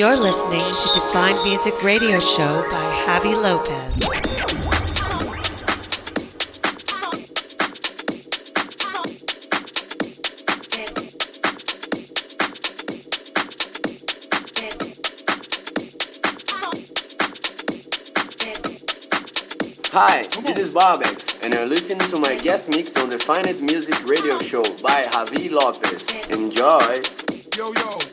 You're listening to Defined Music Radio Show by Javi Lopez. Hi, this is Barbex, and you're listening to my guest mix on the Defined Music Radio Show by Javi Lopez. Enjoy! Yo, yo.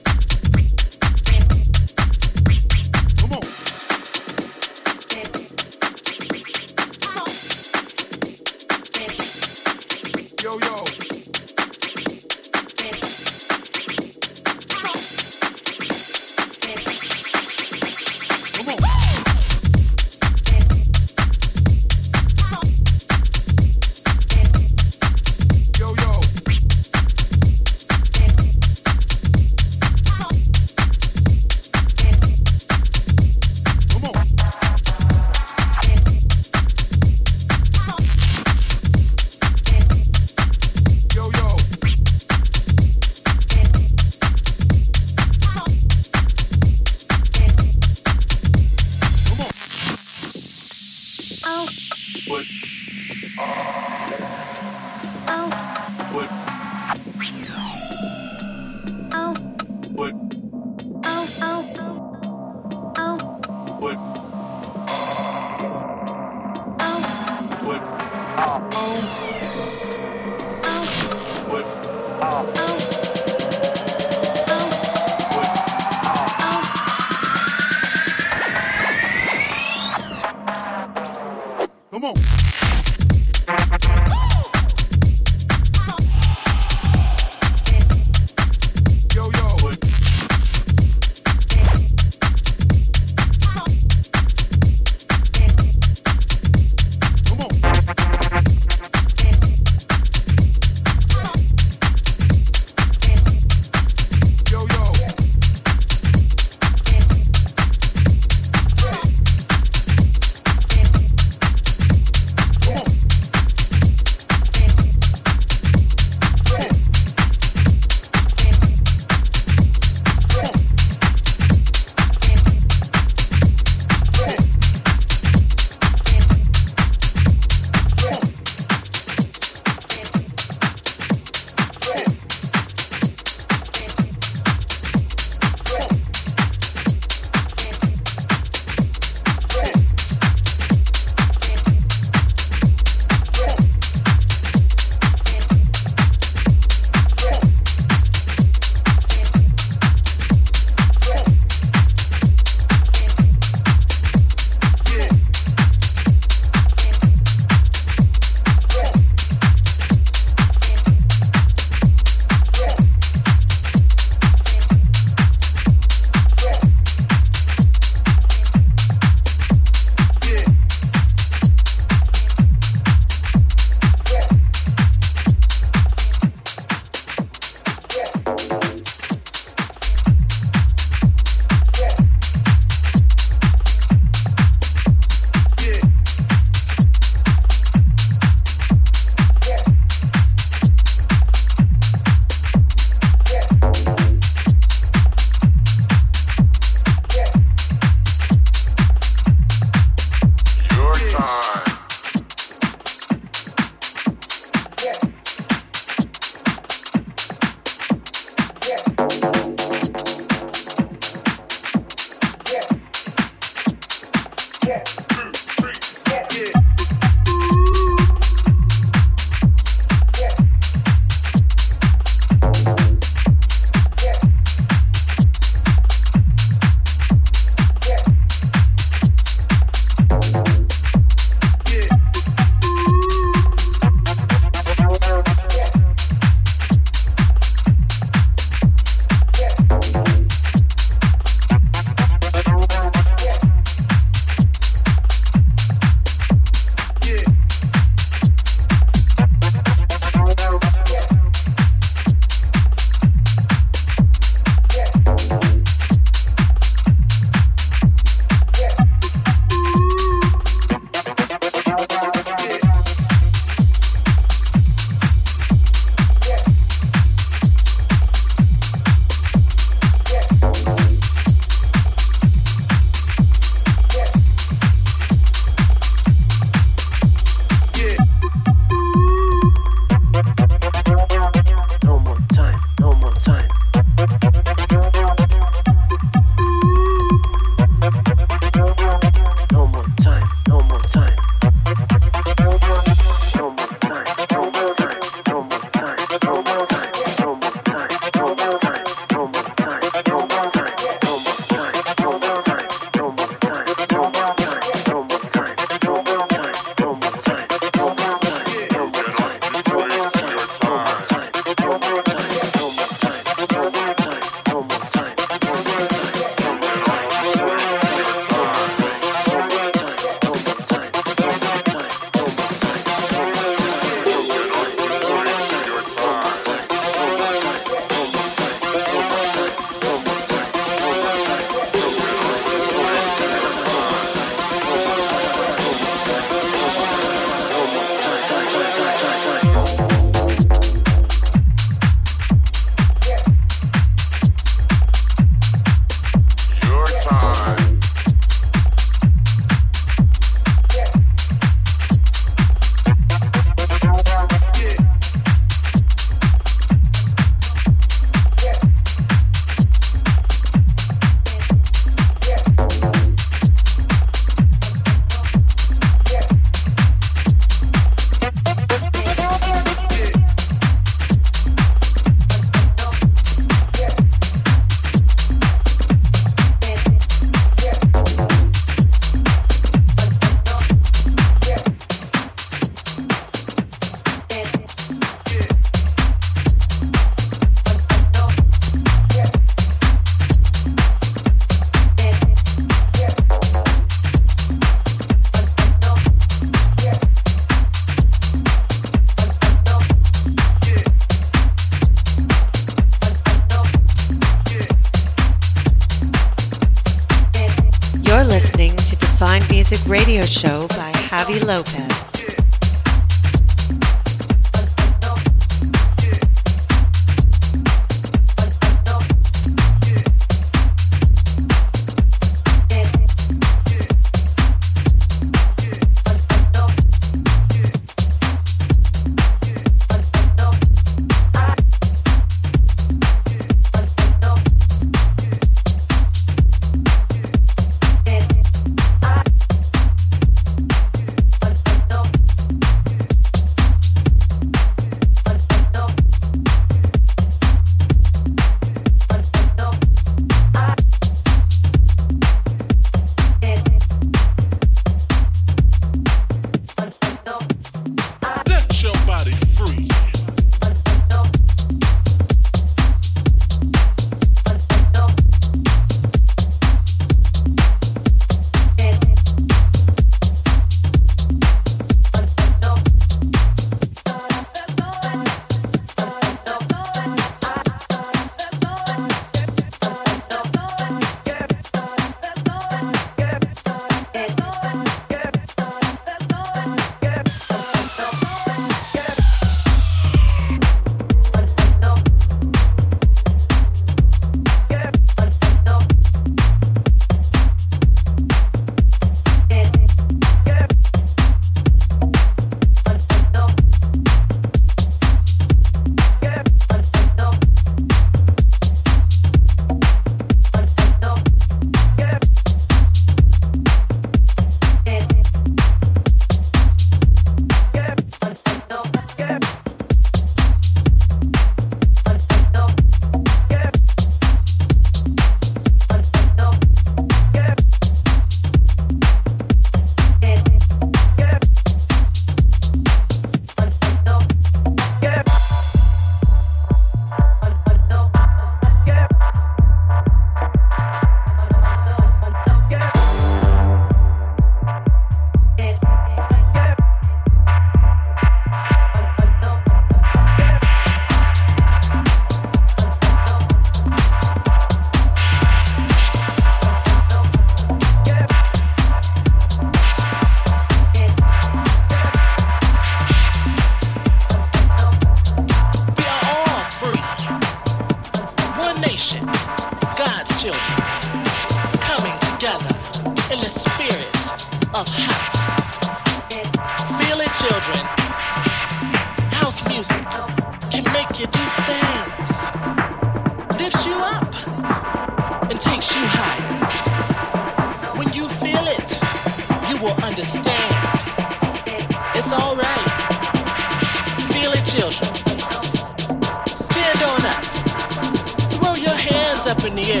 Set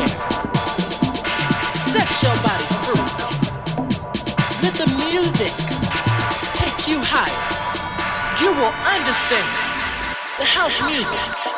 your body free. Let the music take you high. You will understand the house music.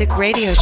Music Radio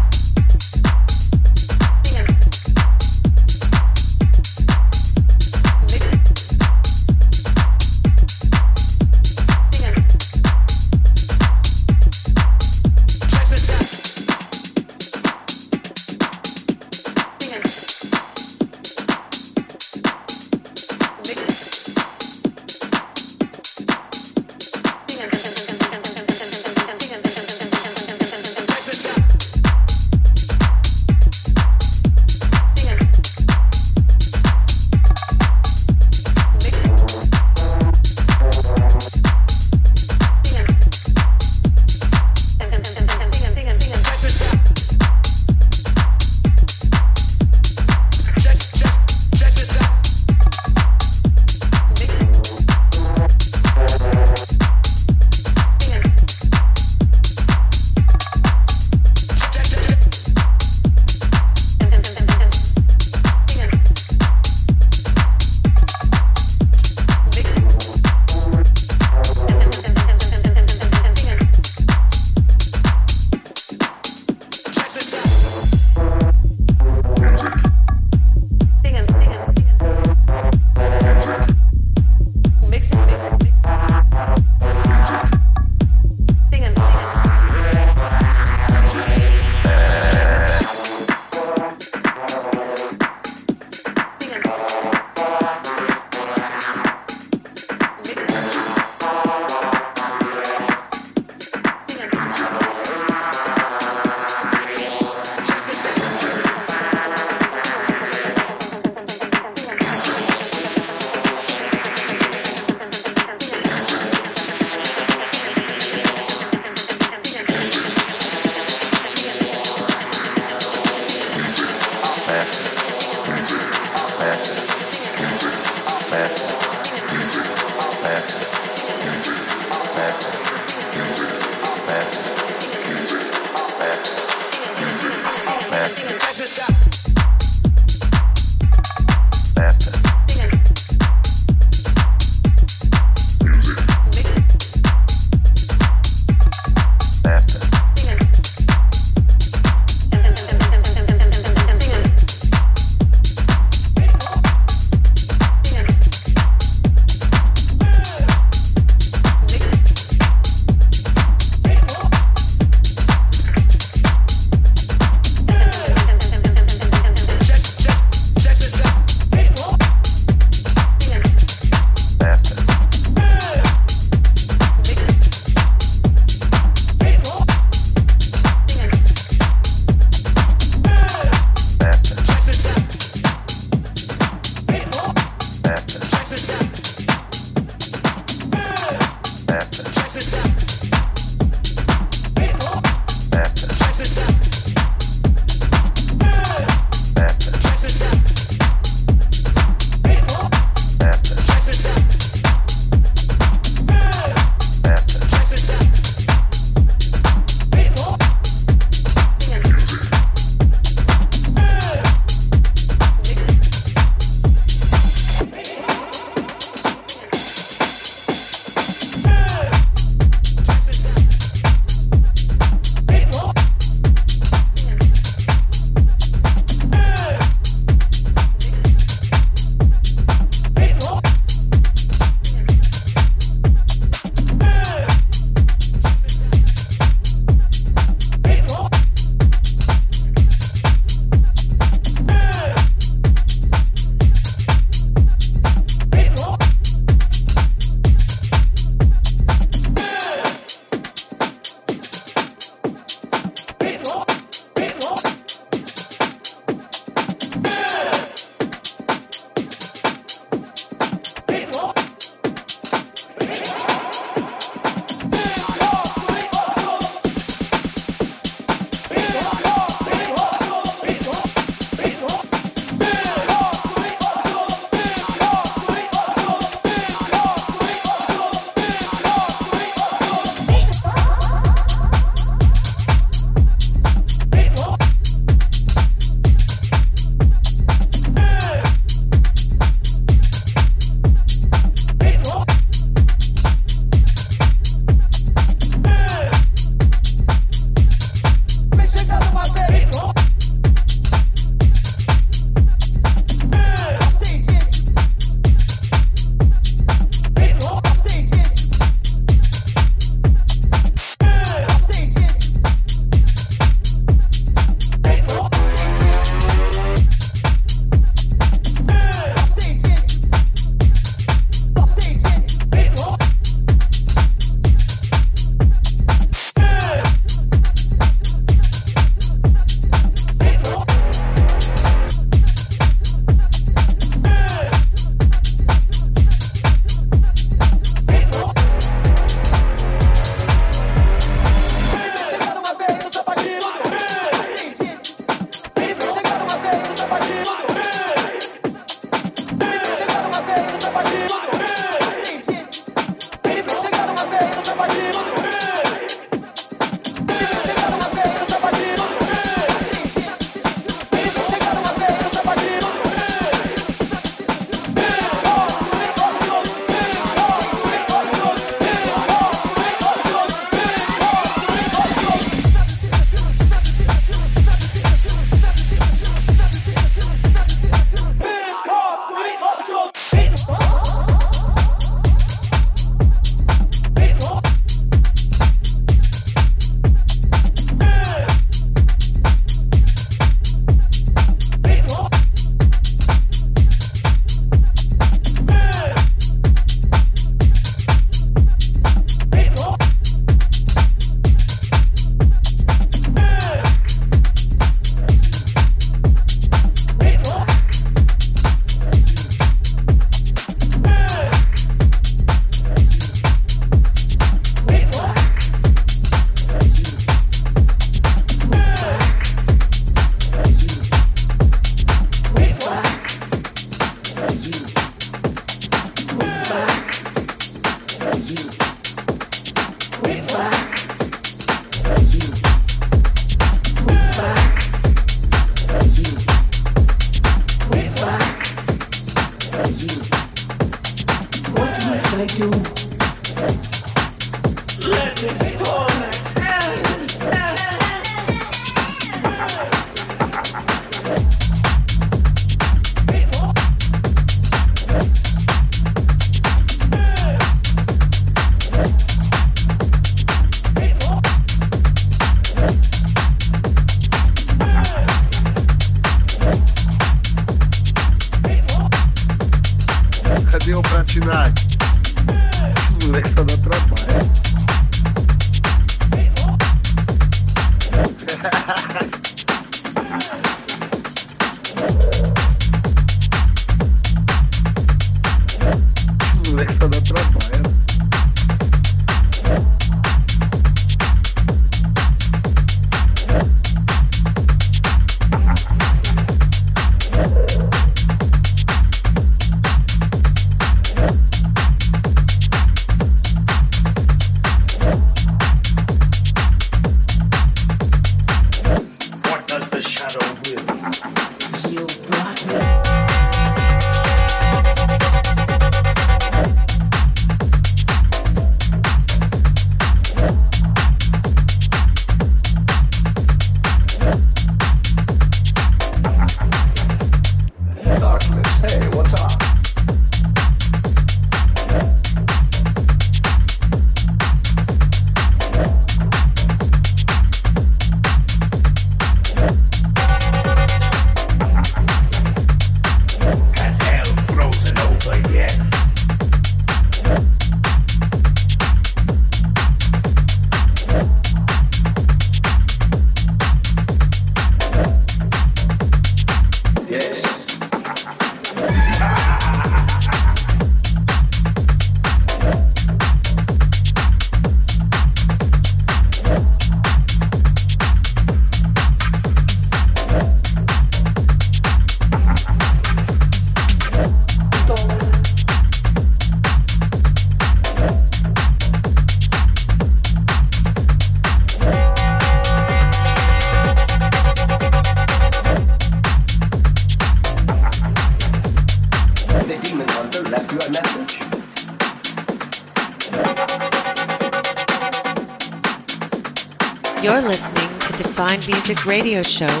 Show